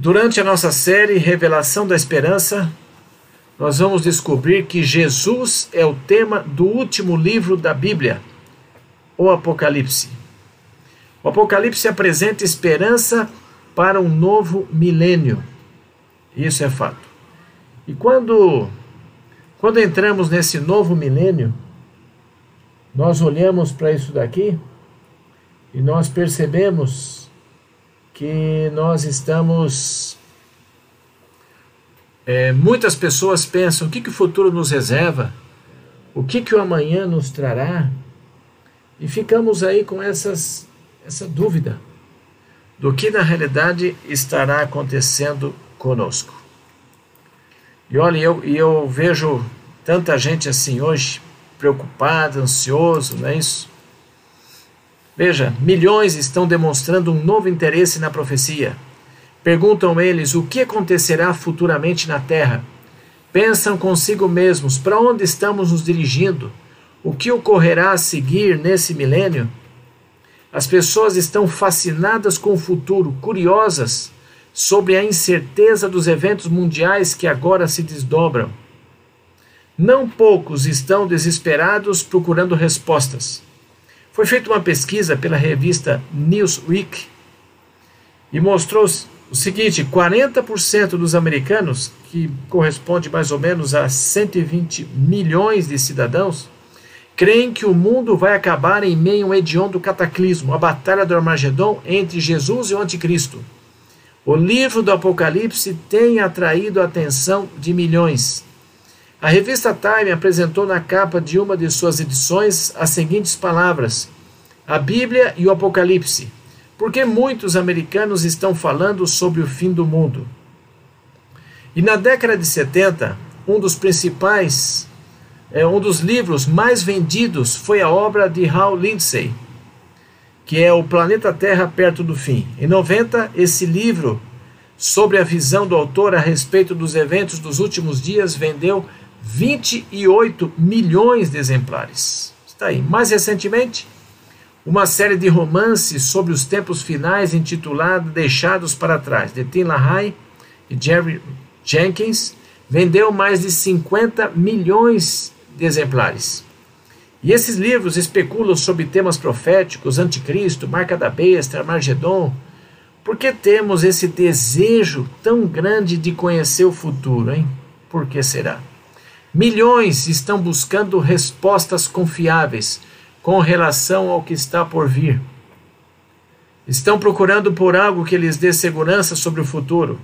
Durante a nossa série Revelação da Esperança, nós vamos descobrir que Jesus é o tema do último livro da Bíblia, o Apocalipse. O Apocalipse apresenta esperança para um novo milênio. Isso é fato. E quando quando entramos nesse novo milênio, nós olhamos para isso daqui e nós percebemos que nós estamos. É, muitas pessoas pensam o que, que o futuro nos reserva, o que, que o amanhã nos trará, e ficamos aí com essas, essa dúvida do que na realidade estará acontecendo conosco. E olha, eu, eu vejo tanta gente assim hoje, preocupada, ansioso, não é isso? Veja, milhões estão demonstrando um novo interesse na profecia. Perguntam eles o que acontecerá futuramente na Terra. Pensam consigo mesmos para onde estamos nos dirigindo, o que ocorrerá a seguir nesse milênio. As pessoas estão fascinadas com o futuro, curiosas sobre a incerteza dos eventos mundiais que agora se desdobram. Não poucos estão desesperados procurando respostas. Foi feita uma pesquisa pela revista Newsweek e mostrou o seguinte: 40% dos americanos, que corresponde mais ou menos a 120 milhões de cidadãos, creem que o mundo vai acabar em meio a um hediondo cataclismo, a batalha do Armagedon entre Jesus e o Anticristo. O livro do Apocalipse tem atraído a atenção de milhões. A revista Time apresentou na capa de uma de suas edições as seguintes palavras: A Bíblia e o Apocalipse. Porque muitos americanos estão falando sobre o fim do mundo. E na década de 70, um dos principais, é, um dos livros mais vendidos foi a obra de Hal Lindsey, que é O Planeta Terra Perto do Fim. Em 90, esse livro, sobre a visão do autor a respeito dos eventos dos últimos dias, vendeu 28 milhões de exemplares. Está aí. Mais recentemente, uma série de romances sobre os tempos finais intitulada Deixados para Trás, de Tim LaHaye e Jerry Jenkins, vendeu mais de 50 milhões de exemplares. E esses livros especulam sobre temas proféticos, anticristo, marca da besta, Armagedon. Por que temos esse desejo tão grande de conhecer o futuro, hein? Por que será? Milhões estão buscando respostas confiáveis com relação ao que está por vir. Estão procurando por algo que lhes dê segurança sobre o futuro.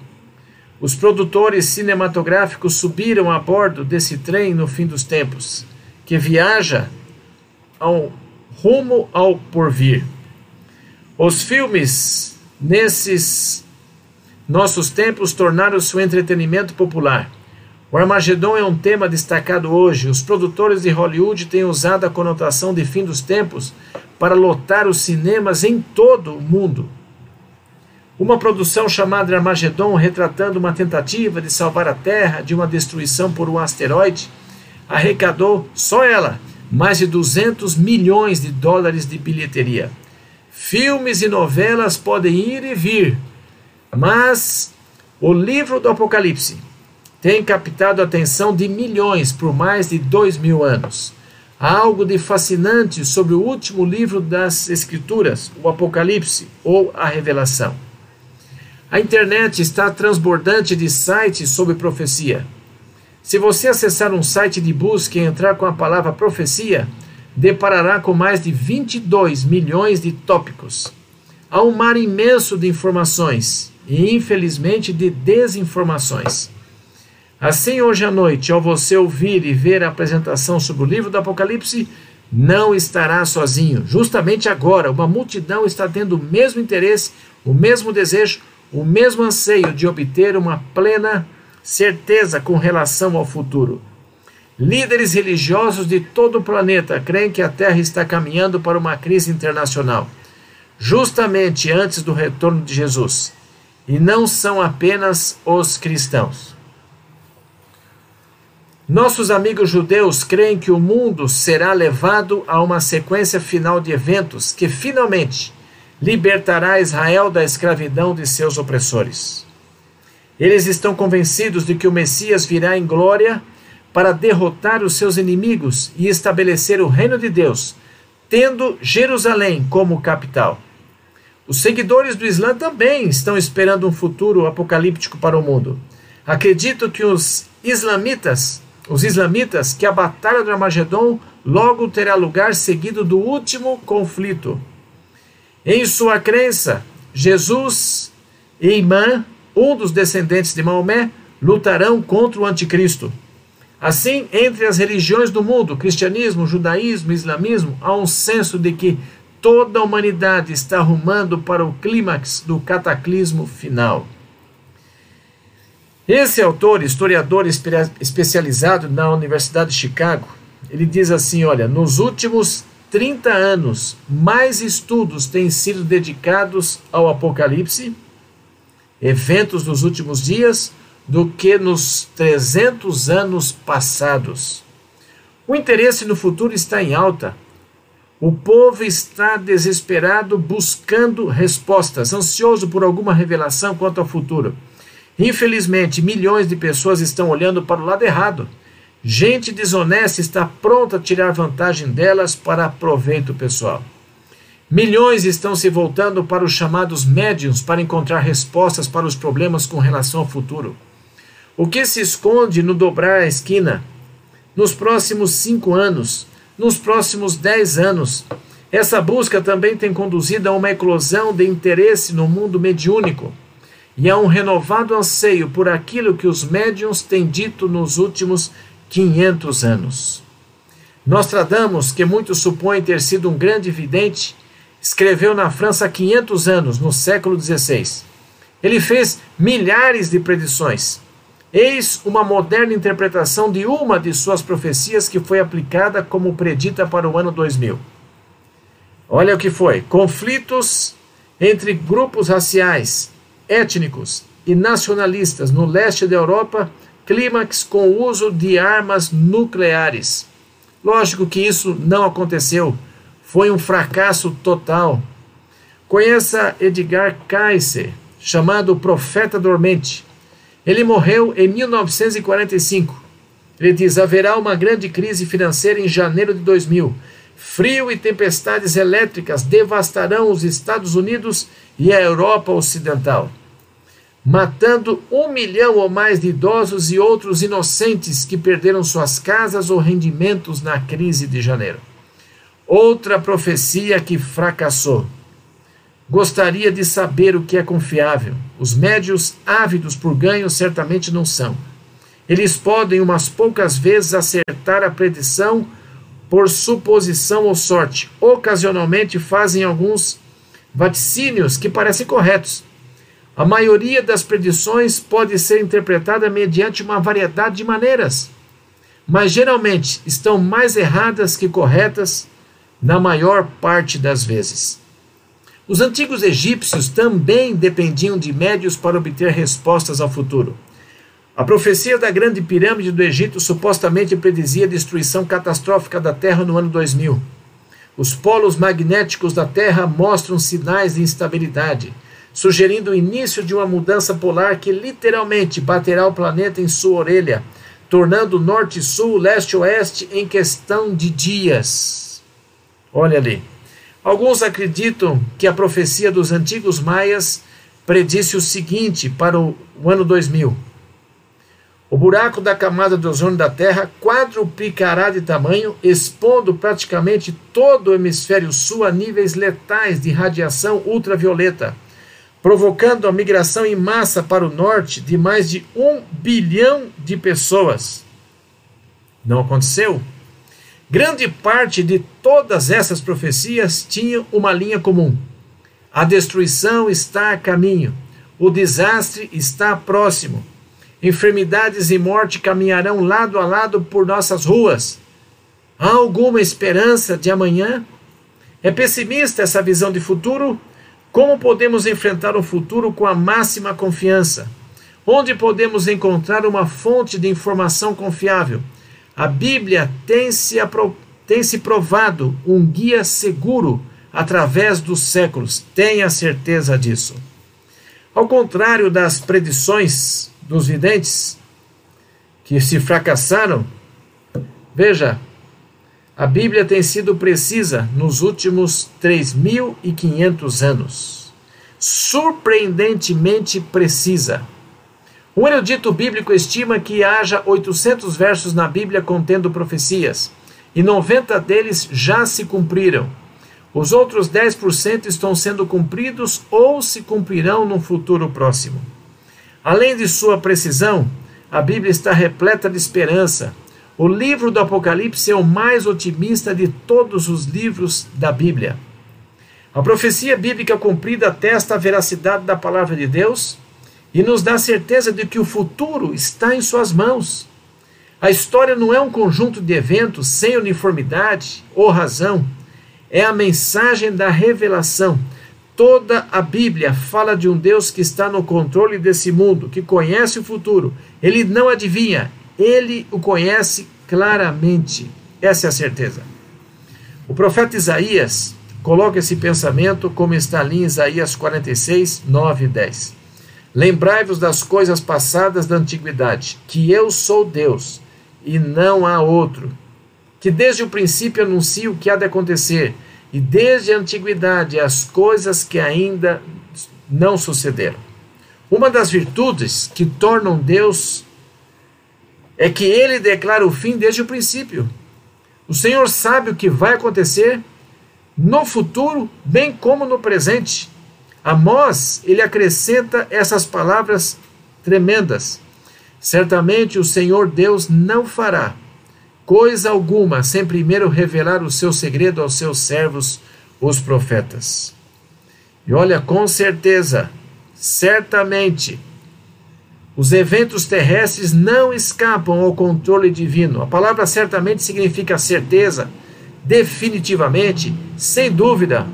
Os produtores cinematográficos subiram a bordo desse trem no fim dos tempos, que viaja ao rumo ao porvir. Os filmes nesses nossos tempos tornaram-se um entretenimento popular. O Armagedon é um tema destacado hoje. Os produtores de Hollywood têm usado a conotação de fim dos tempos para lotar os cinemas em todo o mundo. Uma produção chamada Armagedon, retratando uma tentativa de salvar a Terra de uma destruição por um asteroide, arrecadou, só ela, mais de 200 milhões de dólares de bilheteria. Filmes e novelas podem ir e vir, mas o livro do Apocalipse tem captado a atenção de milhões por mais de dois mil anos. Há algo de fascinante sobre o último livro das Escrituras, o Apocalipse ou a Revelação. A internet está transbordante de sites sobre profecia. Se você acessar um site de busca e entrar com a palavra profecia, deparará com mais de 22 milhões de tópicos. Há um mar imenso de informações e, infelizmente, de desinformações. Assim, hoje à noite, ao você ouvir e ver a apresentação sobre o livro do Apocalipse, não estará sozinho. Justamente agora, uma multidão está tendo o mesmo interesse, o mesmo desejo, o mesmo anseio de obter uma plena certeza com relação ao futuro. Líderes religiosos de todo o planeta creem que a Terra está caminhando para uma crise internacional, justamente antes do retorno de Jesus. E não são apenas os cristãos. Nossos amigos judeus creem que o mundo será levado a uma sequência final de eventos que finalmente libertará Israel da escravidão de seus opressores. Eles estão convencidos de que o Messias virá em glória para derrotar os seus inimigos e estabelecer o reino de Deus, tendo Jerusalém como capital. Os seguidores do Islã também estão esperando um futuro apocalíptico para o mundo. Acredito que os islamitas, os islamitas, que a batalha do Armagedon logo terá lugar seguido do último conflito. Em sua crença, Jesus e Imã, um dos descendentes de Maomé, lutarão contra o anticristo. Assim, entre as religiões do mundo, cristianismo, judaísmo, islamismo, há um senso de que toda a humanidade está rumando para o clímax do cataclismo final. Esse autor, historiador especializado na Universidade de Chicago, ele diz assim: olha, nos últimos 30 anos, mais estudos têm sido dedicados ao Apocalipse, eventos dos últimos dias, do que nos 300 anos passados. O interesse no futuro está em alta. O povo está desesperado buscando respostas, ansioso por alguma revelação quanto ao futuro. Infelizmente, milhões de pessoas estão olhando para o lado errado. Gente desonesta está pronta a tirar vantagem delas para proveito pessoal. Milhões estão se voltando para os chamados médiums para encontrar respostas para os problemas com relação ao futuro. O que se esconde no dobrar a esquina? Nos próximos cinco anos, nos próximos dez anos. Essa busca também tem conduzido a uma eclosão de interesse no mundo mediúnico e a um renovado anseio por aquilo que os médiums têm dito nos últimos 500 anos. Nostradamus, que muitos supõem ter sido um grande vidente, escreveu na França há 500 anos, no século XVI. Ele fez milhares de predições. Eis uma moderna interpretação de uma de suas profecias que foi aplicada como predita para o ano 2000. Olha o que foi: conflitos entre grupos raciais, étnicos e nacionalistas no leste da Europa, clímax com o uso de armas nucleares. Lógico que isso não aconteceu, foi um fracasso total. Conheça Edgar Cayce, chamado Profeta Dormente. Ele morreu em 1945. Ele diz: haverá uma grande crise financeira em janeiro de 2000. Frio e tempestades elétricas devastarão os Estados Unidos e a Europa Ocidental, matando um milhão ou mais de idosos e outros inocentes que perderam suas casas ou rendimentos na crise de janeiro. Outra profecia que fracassou. Gostaria de saber o que é confiável. Os médios ávidos por ganho certamente não são. Eles podem, umas poucas vezes, acertar a predição por suposição ou sorte. Ocasionalmente fazem alguns vaticínios que parecem corretos. A maioria das predições pode ser interpretada mediante uma variedade de maneiras, mas geralmente estão mais erradas que corretas na maior parte das vezes. Os antigos egípcios também dependiam de médios para obter respostas ao futuro. A profecia da Grande Pirâmide do Egito supostamente predizia a destruição catastrófica da Terra no ano 2000. Os polos magnéticos da Terra mostram sinais de instabilidade, sugerindo o início de uma mudança polar que literalmente baterá o planeta em sua orelha, tornando norte-sul, leste-oeste em questão de dias. Olha ali. Alguns acreditam que a profecia dos antigos maias predisse o seguinte para o ano 2000. O buraco da camada de ozônio da Terra quadruplicará de tamanho, expondo praticamente todo o hemisfério sul a níveis letais de radiação ultravioleta, provocando a migração em massa para o norte de mais de um bilhão de pessoas. Não aconteceu? Grande parte de todas essas profecias tinham uma linha comum. A destruição está a caminho, o desastre está próximo. Enfermidades e morte caminharão lado a lado por nossas ruas. Há alguma esperança de amanhã? É pessimista essa visão de futuro? Como podemos enfrentar o futuro com a máxima confiança? Onde podemos encontrar uma fonte de informação confiável? A Bíblia tem se, tem se provado um guia seguro através dos séculos, tenha certeza disso. Ao contrário das predições dos videntes que se fracassaram, veja, a Bíblia tem sido precisa nos últimos 3.500 anos. Surpreendentemente precisa. Um erudito bíblico estima que haja 800 versos na Bíblia contendo profecias, e 90 deles já se cumpriram. Os outros 10% estão sendo cumpridos ou se cumprirão no futuro próximo. Além de sua precisão, a Bíblia está repleta de esperança. O livro do Apocalipse é o mais otimista de todos os livros da Bíblia. A profecia bíblica cumprida atesta a veracidade da palavra de Deus e nos dá certeza de que o futuro está em Suas mãos. A história não é um conjunto de eventos sem uniformidade ou razão é a mensagem da revelação. Toda a Bíblia fala de um Deus que está no controle desse mundo, que conhece o futuro. Ele não adivinha, ele o conhece claramente. Essa é a certeza. O profeta Isaías coloca esse pensamento como está ali em Isaías 46, 9 e 10. Lembrai-vos das coisas passadas da antiguidade, que eu sou Deus e não há outro, que desde o princípio anuncio o que há de acontecer, e desde a antiguidade as coisas que ainda não sucederam. Uma das virtudes que tornam Deus é que ele declara o fim desde o princípio. O Senhor sabe o que vai acontecer no futuro, bem como no presente. Amós, ele acrescenta essas palavras tremendas. Certamente o Senhor Deus não fará coisa alguma sem primeiro revelar o seu segredo aos seus servos, os profetas. E olha, com certeza, certamente, os eventos terrestres não escapam ao controle divino. A palavra certamente significa certeza, definitivamente, sem dúvida.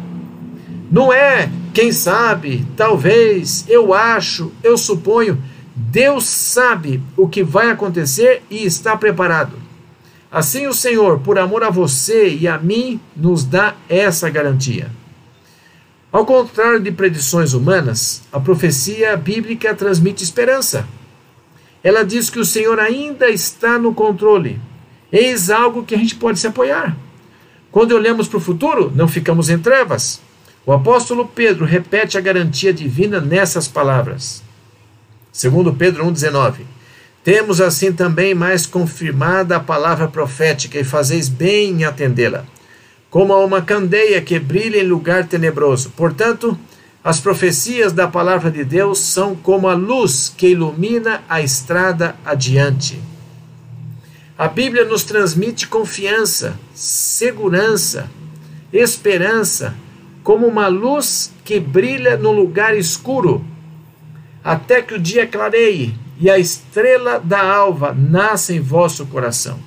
Não é quem sabe, talvez, eu acho, eu suponho. Deus sabe o que vai acontecer e está preparado. Assim o Senhor, por amor a você e a mim, nos dá essa garantia. Ao contrário de predições humanas, a profecia bíblica transmite esperança. Ela diz que o Senhor ainda está no controle. Eis algo que a gente pode se apoiar. Quando olhamos para o futuro, não ficamos em trevas. O apóstolo Pedro repete a garantia divina nessas palavras. Segundo Pedro 1,19 temos assim também mais confirmada a palavra profética e fazeis bem em atendê-la, como a uma candeia que brilha em lugar tenebroso. Portanto, as profecias da palavra de Deus são como a luz que ilumina a estrada adiante. A Bíblia nos transmite confiança, segurança, esperança, como uma luz que brilha no lugar escuro, até que o dia clareie e a estrela da alva nasce em vosso coração.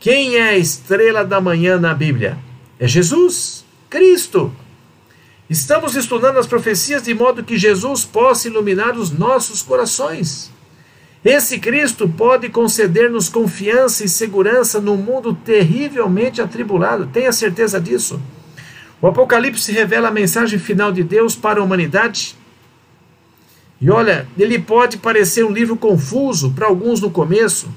Quem é a estrela da manhã na Bíblia? É Jesus, Cristo. Estamos estudando as profecias de modo que Jesus possa iluminar os nossos corações. Esse Cristo pode conceder-nos confiança e segurança num mundo terrivelmente atribulado, tenha certeza disso. O Apocalipse revela a mensagem final de Deus para a humanidade e olha, ele pode parecer um livro confuso para alguns no começo.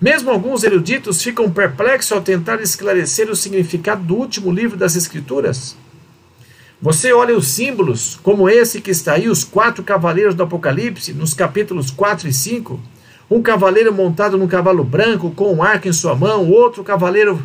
Mesmo alguns eruditos ficam perplexos ao tentar esclarecer o significado do último livro das Escrituras. Você olha os símbolos, como esse que está aí, os quatro cavaleiros do Apocalipse, nos capítulos 4 e 5. Um cavaleiro montado num cavalo branco, com um arco em sua mão, outro cavaleiro,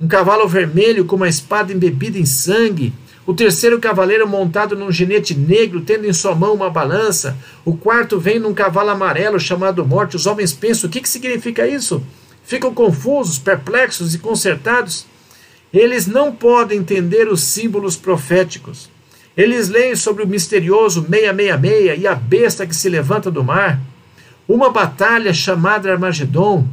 um cavalo vermelho com uma espada embebida em sangue, o terceiro cavaleiro montado num ginete negro, tendo em sua mão uma balança. O quarto vem num cavalo amarelo chamado Morte. Os homens pensam: o que, que significa isso? Ficam confusos, perplexos e consertados. Eles não podem entender os símbolos proféticos. Eles leem sobre o misterioso 666 e a besta que se levanta do mar, uma batalha chamada Armagedon,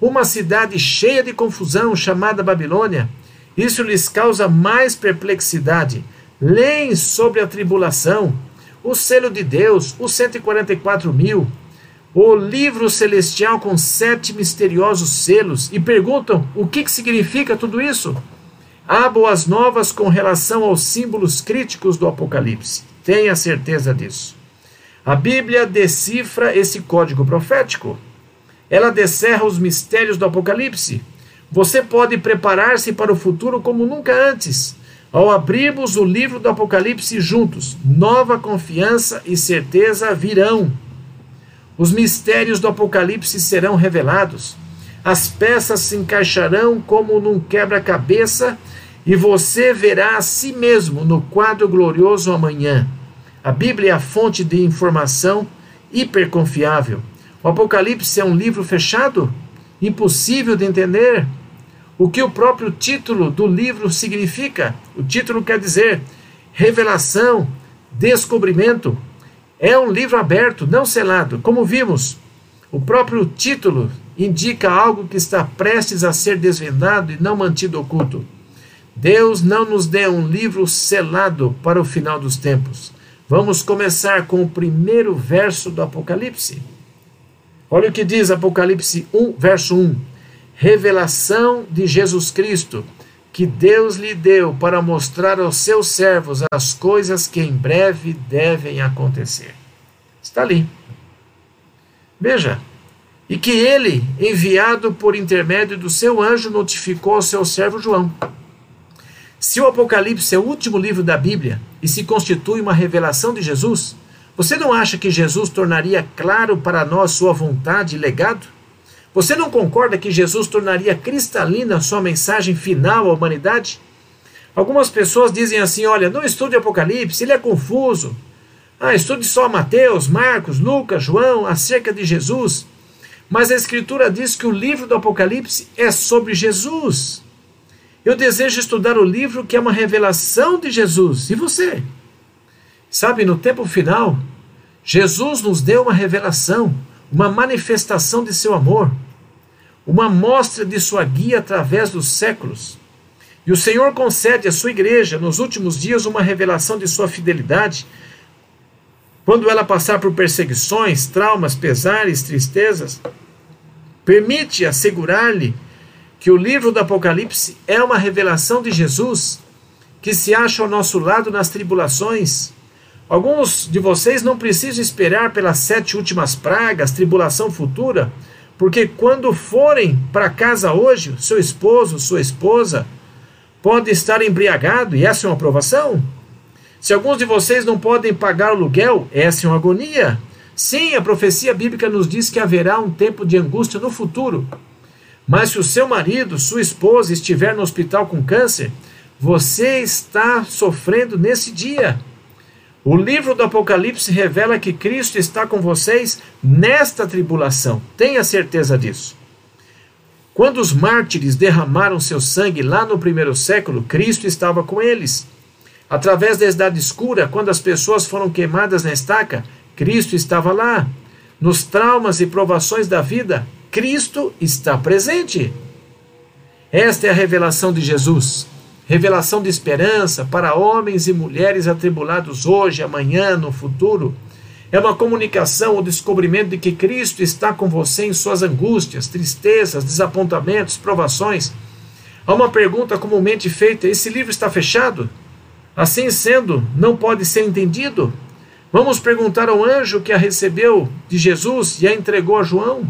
uma cidade cheia de confusão chamada Babilônia isso lhes causa mais perplexidade. Leem sobre a tribulação, o selo de Deus, os 144 mil, o livro celestial com sete misteriosos selos e perguntam o que, que significa tudo isso. Há boas novas com relação aos símbolos críticos do Apocalipse. Tenha certeza disso. A Bíblia decifra esse código profético. Ela descerra os mistérios do Apocalipse. Você pode preparar-se para o futuro como nunca antes. Ao abrirmos o livro do Apocalipse juntos, nova confiança e certeza virão. Os mistérios do Apocalipse serão revelados. As peças se encaixarão como num quebra-cabeça e você verá a si mesmo no quadro glorioso amanhã. A Bíblia é a fonte de informação hiperconfiável. O Apocalipse é um livro fechado, impossível de entender. O que o próprio título do livro significa? O título quer dizer revelação, descobrimento. É um livro aberto, não selado. Como vimos, o próprio título indica algo que está prestes a ser desvendado e não mantido oculto. Deus não nos dê um livro selado para o final dos tempos. Vamos começar com o primeiro verso do Apocalipse. Olha o que diz Apocalipse 1, verso 1. Revelação de Jesus Cristo, que Deus lhe deu para mostrar aos seus servos as coisas que em breve devem acontecer. Está ali. Veja, e que ele, enviado por intermédio do seu anjo, notificou ao seu servo João. Se o Apocalipse é o último livro da Bíblia e se constitui uma revelação de Jesus, você não acha que Jesus tornaria claro para nós sua vontade e legado? Você não concorda que Jesus tornaria cristalina sua mensagem final à humanidade? Algumas pessoas dizem assim: olha, não estude Apocalipse, ele é confuso. Ah, estude só Mateus, Marcos, Lucas, João acerca de Jesus. Mas a Escritura diz que o livro do Apocalipse é sobre Jesus. Eu desejo estudar o livro que é uma revelação de Jesus. E você? Sabe, no tempo final, Jesus nos deu uma revelação, uma manifestação de seu amor, uma mostra de sua guia através dos séculos. E o Senhor concede à sua igreja, nos últimos dias, uma revelação de sua fidelidade. Quando ela passar por perseguições, traumas, pesares, tristezas, permite assegurar-lhe que o livro do Apocalipse é uma revelação de Jesus que se acha ao nosso lado nas tribulações. Alguns de vocês não precisam esperar pelas sete últimas pragas, tribulação futura, porque quando forem para casa hoje, seu esposo, sua esposa, pode estar embriagado, e essa é uma aprovação. Se alguns de vocês não podem pagar o aluguel, essa é uma agonia. Sim, a profecia bíblica nos diz que haverá um tempo de angústia no futuro. Mas se o seu marido, sua esposa estiver no hospital com câncer, você está sofrendo nesse dia. O livro do Apocalipse revela que Cristo está com vocês nesta tribulação. Tenha certeza disso. Quando os mártires derramaram seu sangue lá no primeiro século, Cristo estava com eles. Através da idade escura, quando as pessoas foram queimadas na estaca, Cristo estava lá. Nos traumas e provações da vida, Cristo está presente. Esta é a revelação de Jesus. Revelação de esperança para homens e mulheres atribulados hoje, amanhã, no futuro. É uma comunicação, o descobrimento de que Cristo está com você em suas angústias, tristezas, desapontamentos, provações. Há uma pergunta comumente feita: esse livro está fechado? Assim sendo, não pode ser entendido? Vamos perguntar ao anjo que a recebeu de Jesus e a entregou a João.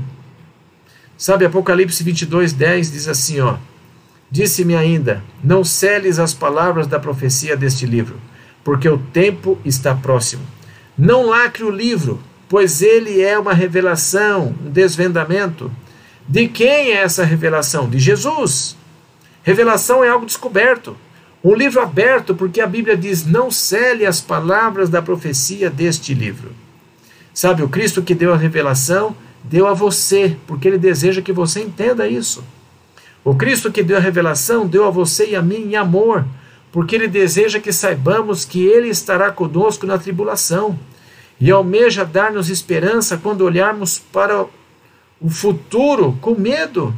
Sabe, Apocalipse 22, 10 diz assim: ó. Disse-me ainda: Não celes as palavras da profecia deste livro, porque o tempo está próximo. Não lacre o livro, pois ele é uma revelação, um desvendamento. De quem é essa revelação? De Jesus. Revelação é algo descoberto. Um livro aberto, porque a Bíblia diz: Não cele as palavras da profecia deste livro. Sabe, o Cristo que deu a revelação deu a você, porque ele deseja que você entenda isso. O Cristo que deu a revelação deu a você e a mim em amor, porque ele deseja que saibamos que ele estará conosco na tribulação e almeja dar-nos esperança quando olharmos para o futuro com medo.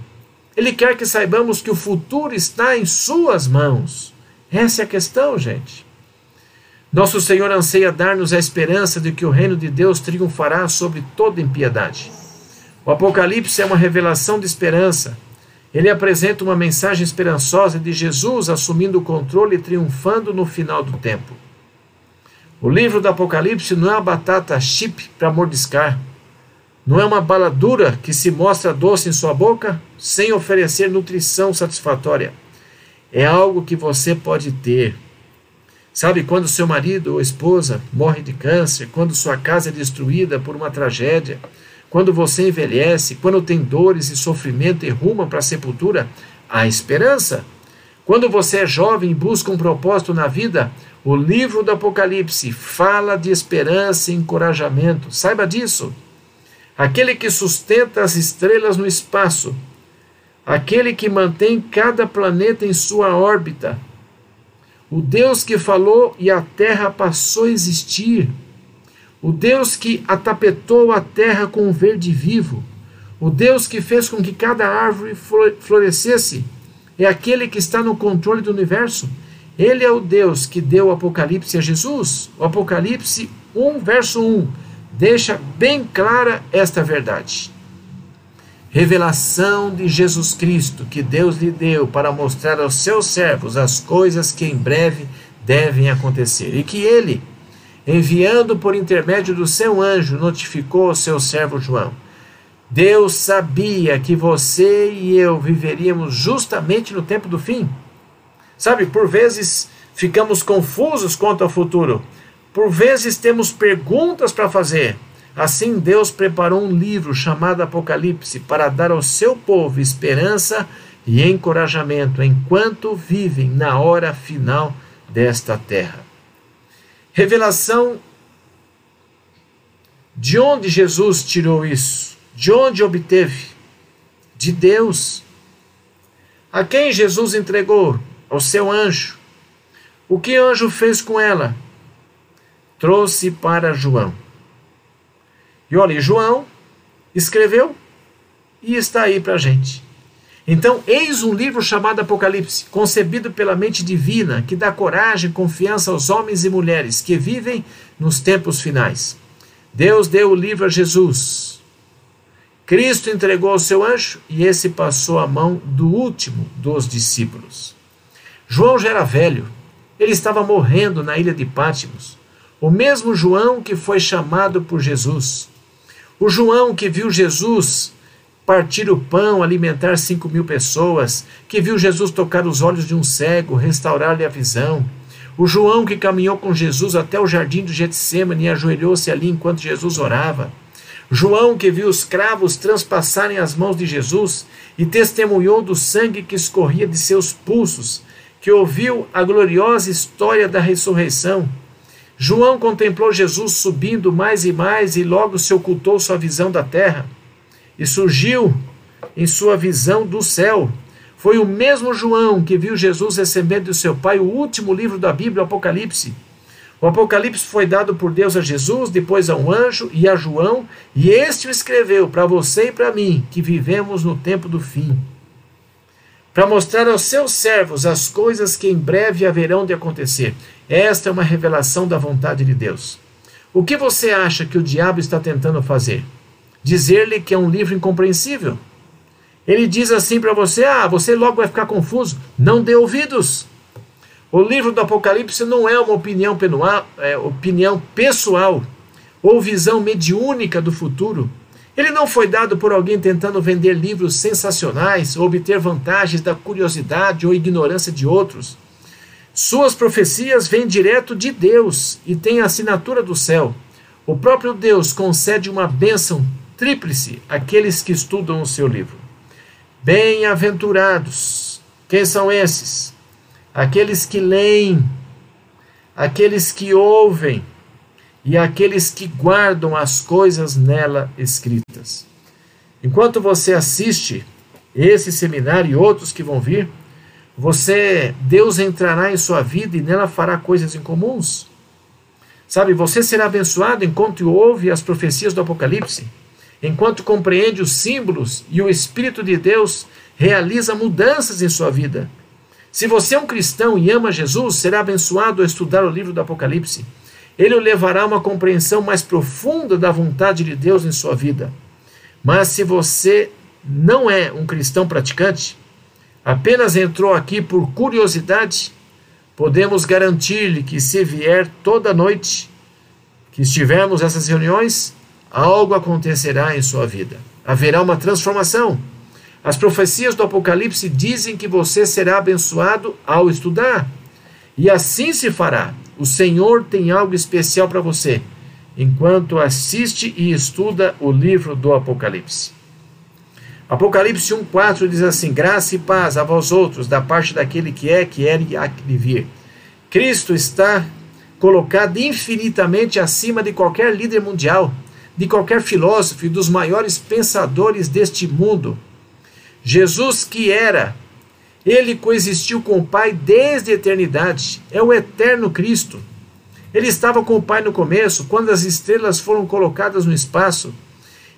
Ele quer que saibamos que o futuro está em Suas mãos. Essa é a questão, gente. Nosso Senhor anseia dar-nos a esperança de que o reino de Deus triunfará sobre toda impiedade. O Apocalipse é uma revelação de esperança. Ele apresenta uma mensagem esperançosa de Jesus assumindo o controle e triunfando no final do tempo. O livro do Apocalipse não é uma batata chip para mordiscar. Não é uma bala dura que se mostra doce em sua boca sem oferecer nutrição satisfatória. É algo que você pode ter. Sabe, quando seu marido ou esposa morre de câncer, quando sua casa é destruída por uma tragédia, quando você envelhece, quando tem dores e sofrimento e ruma para a sepultura, há esperança. Quando você é jovem e busca um propósito na vida, o livro do Apocalipse fala de esperança e encorajamento. Saiba disso. Aquele que sustenta as estrelas no espaço, aquele que mantém cada planeta em sua órbita, o Deus que falou e a terra passou a existir, o Deus que atapetou a terra com o verde vivo, o Deus que fez com que cada árvore florescesse, é aquele que está no controle do universo. Ele é o Deus que deu o Apocalipse a Jesus. O Apocalipse 1, verso 1 deixa bem clara esta verdade. Revelação de Jesus Cristo que Deus lhe deu para mostrar aos seus servos as coisas que em breve devem acontecer e que ele, enviando por intermédio do seu anjo, notificou ao seu servo João. Deus sabia que você e eu viveríamos justamente no tempo do fim. Sabe, por vezes ficamos confusos quanto ao futuro, por vezes temos perguntas para fazer. Assim, Deus preparou um livro chamado Apocalipse para dar ao seu povo esperança e encorajamento enquanto vivem na hora final desta terra. Revelação de onde Jesus tirou isso? De onde obteve? De Deus. A quem Jesus entregou? Ao seu anjo. O que anjo fez com ela? trouxe para João. E olha, João escreveu e está aí para a gente. Então, eis um livro chamado Apocalipse, concebido pela mente divina, que dá coragem e confiança aos homens e mulheres que vivem nos tempos finais. Deus deu o livro a Jesus. Cristo entregou ao seu anjo e esse passou a mão do último dos discípulos. João já era velho, ele estava morrendo na ilha de Pátimos. O mesmo João que foi chamado por Jesus. O João que viu Jesus partir o pão, alimentar cinco mil pessoas, que viu Jesus tocar os olhos de um cego, restaurar-lhe a visão. O João que caminhou com Jesus até o jardim do Getsemane e ajoelhou-se ali enquanto Jesus orava. João que viu os cravos transpassarem as mãos de Jesus e testemunhou do sangue que escorria de seus pulsos, que ouviu a gloriosa história da ressurreição João contemplou Jesus subindo mais e mais e logo se ocultou sua visão da terra e surgiu em sua visão do céu. Foi o mesmo João que viu Jesus recebendo do seu Pai o último livro da Bíblia, o Apocalipse. O Apocalipse foi dado por Deus a Jesus, depois a um anjo e a João, e este o escreveu para você e para mim, que vivemos no tempo do fim para mostrar aos seus servos as coisas que em breve haverão de acontecer. Esta é uma revelação da vontade de Deus. O que você acha que o diabo está tentando fazer? Dizer-lhe que é um livro incompreensível? Ele diz assim para você: ah, você logo vai ficar confuso. Não dê ouvidos. O livro do Apocalipse não é uma opinião, penal, é, opinião pessoal ou visão mediúnica do futuro. Ele não foi dado por alguém tentando vender livros sensacionais ou obter vantagens da curiosidade ou ignorância de outros. Suas profecias vêm direto de Deus e têm a assinatura do céu. O próprio Deus concede uma bênção tríplice àqueles que estudam o seu livro. Bem-aventurados. Quem são esses? Aqueles que leem, aqueles que ouvem e aqueles que guardam as coisas nela escritas. Enquanto você assiste esse seminário e outros que vão vir, você, Deus entrará em sua vida e nela fará coisas incomuns. Sabe, você será abençoado enquanto ouve as profecias do Apocalipse, enquanto compreende os símbolos e o Espírito de Deus realiza mudanças em sua vida. Se você é um cristão e ama Jesus, será abençoado ao estudar o livro do Apocalipse ele o levará a uma compreensão mais profunda da vontade de Deus em sua vida. Mas se você não é um cristão praticante, apenas entrou aqui por curiosidade, podemos garantir-lhe que se vier toda noite que estivermos nessas reuniões, algo acontecerá em sua vida. Haverá uma transformação. As profecias do Apocalipse dizem que você será abençoado ao estudar. E assim se fará. O Senhor tem algo especial para você, enquanto assiste e estuda o livro do Apocalipse. Apocalipse 1,4 diz assim: Graça e paz a vós outros, da parte daquele que é, que era e há de vir. Cristo está colocado infinitamente acima de qualquer líder mundial, de qualquer filósofo e dos maiores pensadores deste mundo. Jesus, que era, ele coexistiu com o Pai desde a eternidade, é o eterno Cristo. Ele estava com o Pai no começo, quando as estrelas foram colocadas no espaço.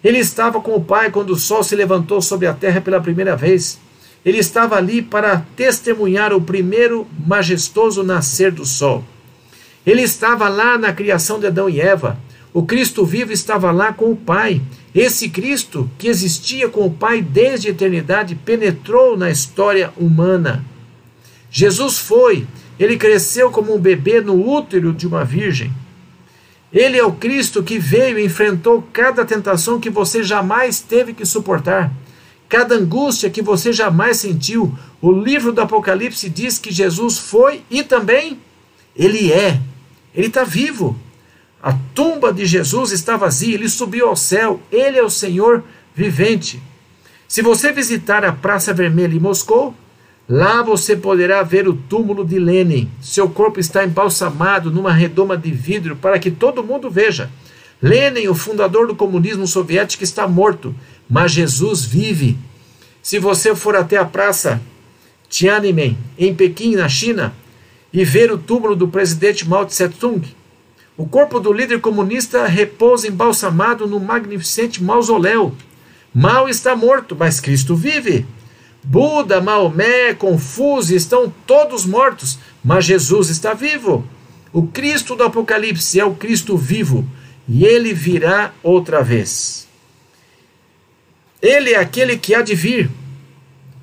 Ele estava com o Pai quando o sol se levantou sobre a terra pela primeira vez. Ele estava ali para testemunhar o primeiro majestoso nascer do sol. Ele estava lá na criação de Adão e Eva. O Cristo vivo estava lá com o Pai. Esse Cristo, que existia com o Pai desde a eternidade, penetrou na história humana. Jesus foi, ele cresceu como um bebê no útero de uma virgem. Ele é o Cristo que veio e enfrentou cada tentação que você jamais teve que suportar, cada angústia que você jamais sentiu. O livro do Apocalipse diz que Jesus foi e também ele é. Ele está vivo. A tumba de Jesus está vazia, ele subiu ao céu, ele é o Senhor vivente. Se você visitar a Praça Vermelha em Moscou, Lá você poderá ver o túmulo de Lenin. Seu corpo está embalsamado numa redoma de vidro para que todo mundo veja. Lenin, o fundador do comunismo soviético, está morto, mas Jesus vive. Se você for até a praça Tiananmen, em Pequim, na China, e ver o túmulo do presidente Mao Tse-tung, o corpo do líder comunista repousa embalsamado no magnificente mausoléu. Mao está morto, mas Cristo vive. Buda, Maomé, Confúcio estão todos mortos, mas Jesus está vivo. O Cristo do Apocalipse é o Cristo vivo e ele virá outra vez. Ele é aquele que há de vir,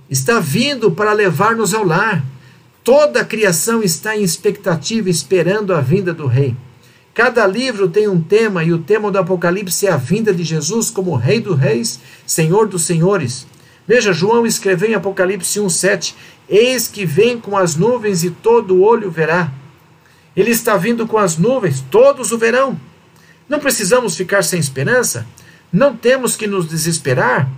está vindo para levar-nos ao lar. Toda a criação está em expectativa, esperando a vinda do Rei. Cada livro tem um tema, e o tema do Apocalipse é a vinda de Jesus como Rei dos Reis, Senhor dos Senhores. Veja, João escreveu em Apocalipse 1,7: Eis que vem com as nuvens e todo olho verá. Ele está vindo com as nuvens, todos o verão. Não precisamos ficar sem esperança, não temos que nos desesperar.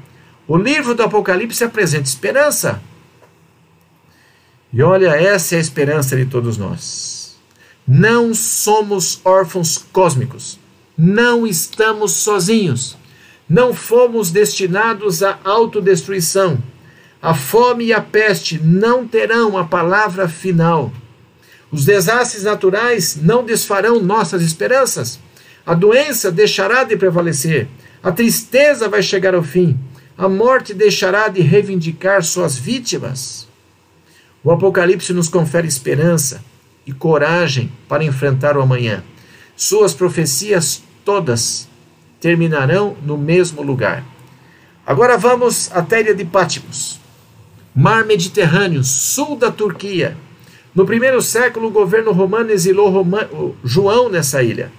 O livro do Apocalipse apresenta esperança. E olha, essa é a esperança de todos nós. Não somos órfãos cósmicos. Não estamos sozinhos. Não fomos destinados à autodestruição. A fome e a peste não terão a palavra final. Os desastres naturais não desfarão nossas esperanças. A doença deixará de prevalecer. A tristeza vai chegar ao fim. A morte deixará de reivindicar suas vítimas. O Apocalipse nos confere esperança e coragem para enfrentar o amanhã. Suas profecias todas terminarão no mesmo lugar. Agora vamos à ilha de Pátimos, mar Mediterrâneo, sul da Turquia. No primeiro século, o governo romano exilou Roma... João nessa ilha.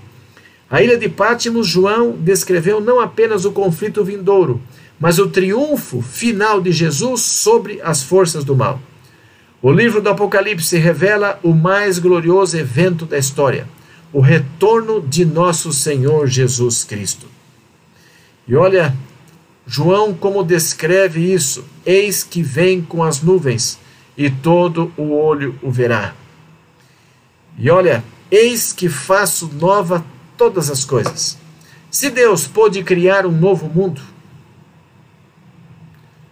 A ilha de Pátimos, João descreveu não apenas o conflito vindouro, mas o triunfo final de Jesus sobre as forças do mal. O livro do Apocalipse revela o mais glorioso evento da história o retorno de nosso Senhor Jesus Cristo. E olha, João como descreve isso: eis que vem com as nuvens, e todo o olho o verá. E olha, eis que faço nova todas as coisas. Se Deus pôde criar um novo mundo,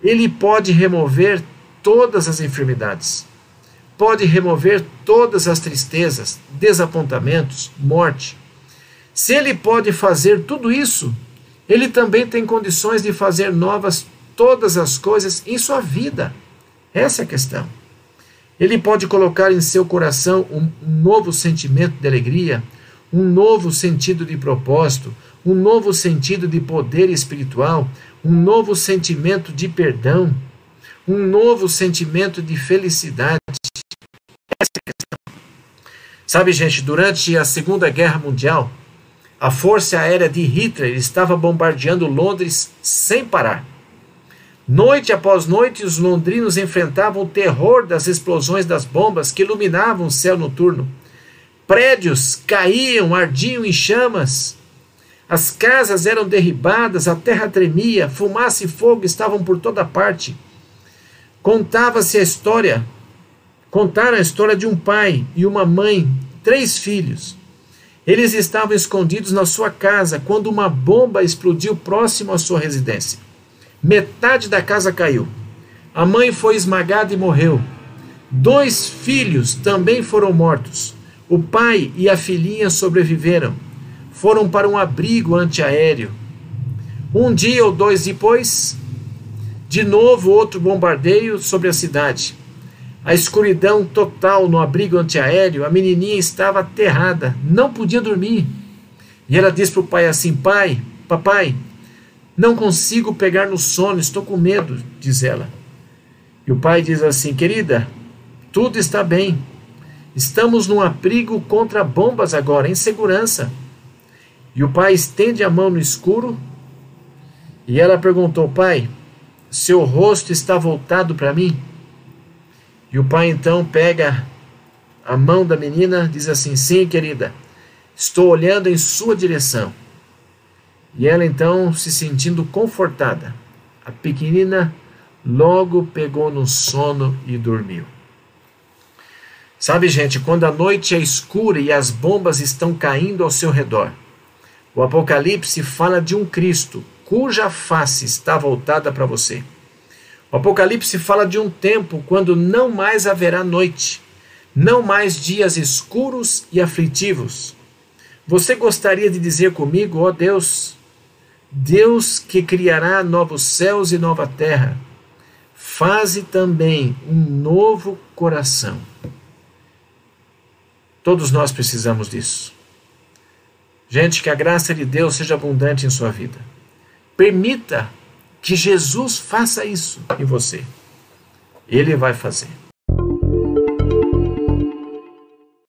Ele pode remover todas as enfermidades pode remover todas as tristezas, desapontamentos, morte. Se ele pode fazer tudo isso, ele também tem condições de fazer novas todas as coisas em sua vida. Essa é a questão. Ele pode colocar em seu coração um novo sentimento de alegria, um novo sentido de propósito, um novo sentido de poder espiritual, um novo sentimento de perdão, um novo sentimento de felicidade. Essa é questão. Sabe, gente, durante a Segunda Guerra Mundial, a Força Aérea de Hitler estava bombardeando Londres sem parar. Noite após noite, os londrinos enfrentavam o terror das explosões das bombas que iluminavam o céu noturno. Prédios caíam, ardiam em chamas. As casas eram derribadas, a terra tremia, fumaça e fogo estavam por toda parte. Contava-se a história, contaram a história de um pai e uma mãe, três filhos. Eles estavam escondidos na sua casa quando uma bomba explodiu próximo à sua residência. Metade da casa caiu. A mãe foi esmagada e morreu. Dois filhos também foram mortos. O pai e a filhinha sobreviveram. Foram para um abrigo antiaéreo. Um dia ou dois depois, de novo outro bombardeio sobre a cidade. A escuridão total no abrigo antiaéreo, a menininha estava aterrada, não podia dormir. E ela disse para o pai assim: Pai, papai, não consigo pegar no sono, estou com medo, diz ela. E o pai diz assim: Querida, tudo está bem. Estamos num abrigo contra bombas agora, em segurança. E o pai estende a mão no escuro. E ela perguntou: Pai, seu rosto está voltado para mim? E o pai então pega a mão da menina, diz assim: Sim, querida, estou olhando em sua direção. E ela então, se sentindo confortada, a pequenina logo pegou no sono e dormiu. Sabe, gente, quando a noite é escura e as bombas estão caindo ao seu redor, o Apocalipse fala de um Cristo cuja face está voltada para você. O Apocalipse fala de um tempo quando não mais haverá noite, não mais dias escuros e aflitivos. Você gostaria de dizer comigo, ó oh Deus, Deus que criará novos céus e nova terra, faze também um novo coração. Todos nós precisamos disso. Gente, que a graça de Deus seja abundante em sua vida. Permita que Jesus faça isso em você. Ele vai fazer.